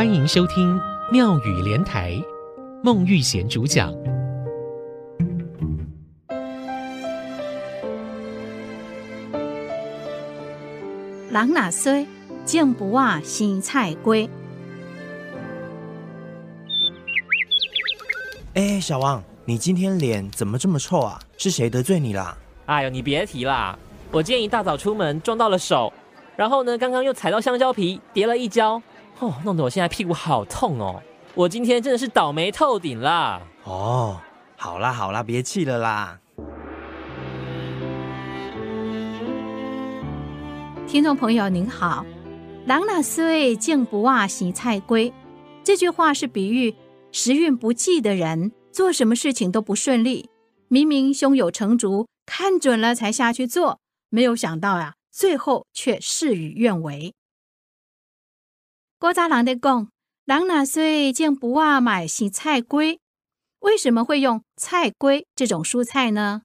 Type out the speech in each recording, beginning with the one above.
欢迎收听妙语连台，孟玉贤主讲。人若衰，种匏仔生菜瓜。哎，小王，你今天脸怎么这么臭啊？是谁得罪你啦？哎呦，你别提啦！我今天一大早出门撞到了手，然后呢，刚刚又踩到香蕉皮，跌了一跤，哦，弄得我现在屁股好痛哦！我今天真的是倒霉透顶啦！哦，好啦好啦，别气了啦。听众朋友您好，“人若衰，种匏仔生菜瓜”这句话是比喻时运不济的人做什么事情都不顺利。明明胸有成竹，看准了才下去做，没有想到呀，最后却事与愿违。古早人的讲，“人若衰，种匏仔嘛会生菜龟”，为什么会用菜龟这种蔬菜呢？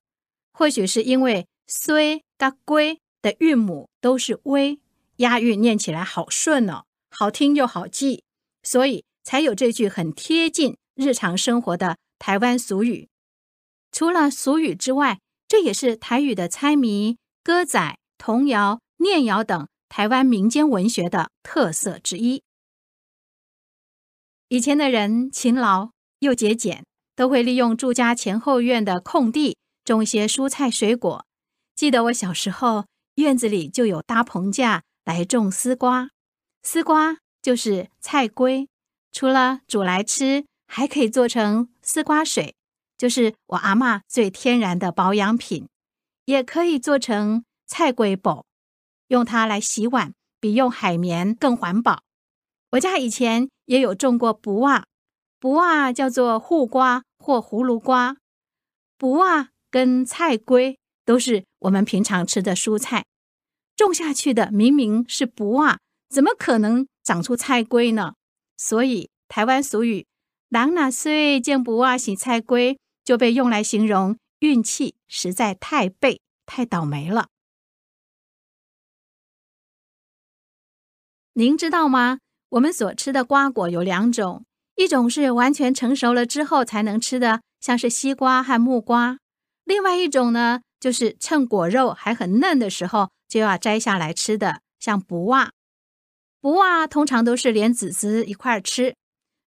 或许是因为“虽”跟“龟”的韵母都是微，押韵念起来好顺哦，好听又好记，所以才有这句很贴近日常生活的台湾俗语。除了俗语之外，这也是台语的猜谜、歌仔、童谣、念谣等台湾民间文学的特色之一。以前的人勤劳又节俭，都会利用住家前后院的空地种一些蔬菜水果。记得我小时候。院子里就有搭棚架来种丝瓜，丝瓜就是菜龟，除了煮来吃，还可以做成丝瓜水，就是我阿嬷最天然的保养品，也可以做成菜龟布，用它来洗碗，比用海绵更环保。我家以前也有种过匏仔，匏仔叫做护瓜或葫芦瓜，匏仔跟菜龟。都是我们平常吃的蔬菜，种下去的明明是匏仔，怎么可能长出菜龟呢？所以台湾俗语“人若衰，种匏仔生菜龟”就被用来形容运气实在太背、太倒霉了。您知道吗？我们所吃的瓜果有两种，一种是完全成熟了之后才能吃的，像是西瓜和木瓜；另外一种呢，就是趁果肉还很嫩的时候就要摘下来吃的，像匏仔。匏仔通常都是连籽籽一块吃。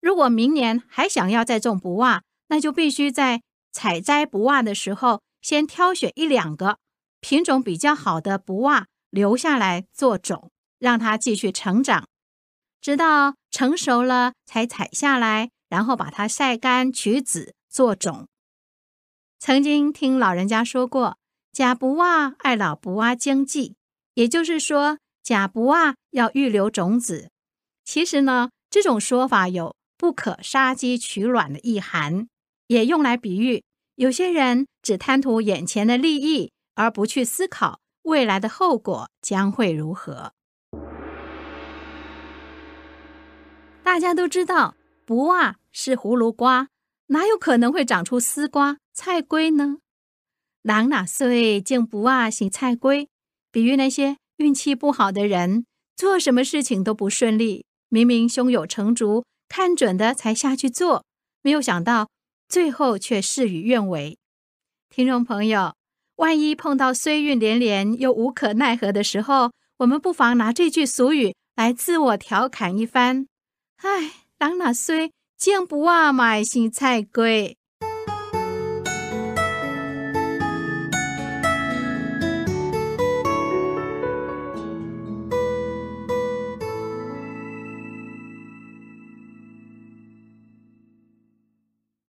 如果明年还想要再种匏仔，那就必须在采摘匏仔的时候，先挑选一两个品种比较好的匏仔留下来做种，让它继续成长，直到成熟了才采下来，然后把它晒干取籽做种。曾经听老人家说过。假不挖爱老不挖经济，也就是说，假不挖要预留种子。其实呢，这种说法有不可杀鸡取卵的意涵，也用来比喻有些人只贪图眼前的利益，而不去思考未来的后果将会如何。大家都知道，匏仔是葫芦瓜，哪有可能会长出丝瓜、菜龟呢？人若衰，种匏仔生菜龟，比喻那些运气不好的人，做什么事情都不顺利。明明胸有成竹，看准的才下去做，没有想到最后却事与愿违。听众朋友，万一碰到衰运连连又无可奈何的时候，我们不妨拿这句俗语来自我调侃一番：“唉，人若衰，种匏仔嘛会生菜贵。”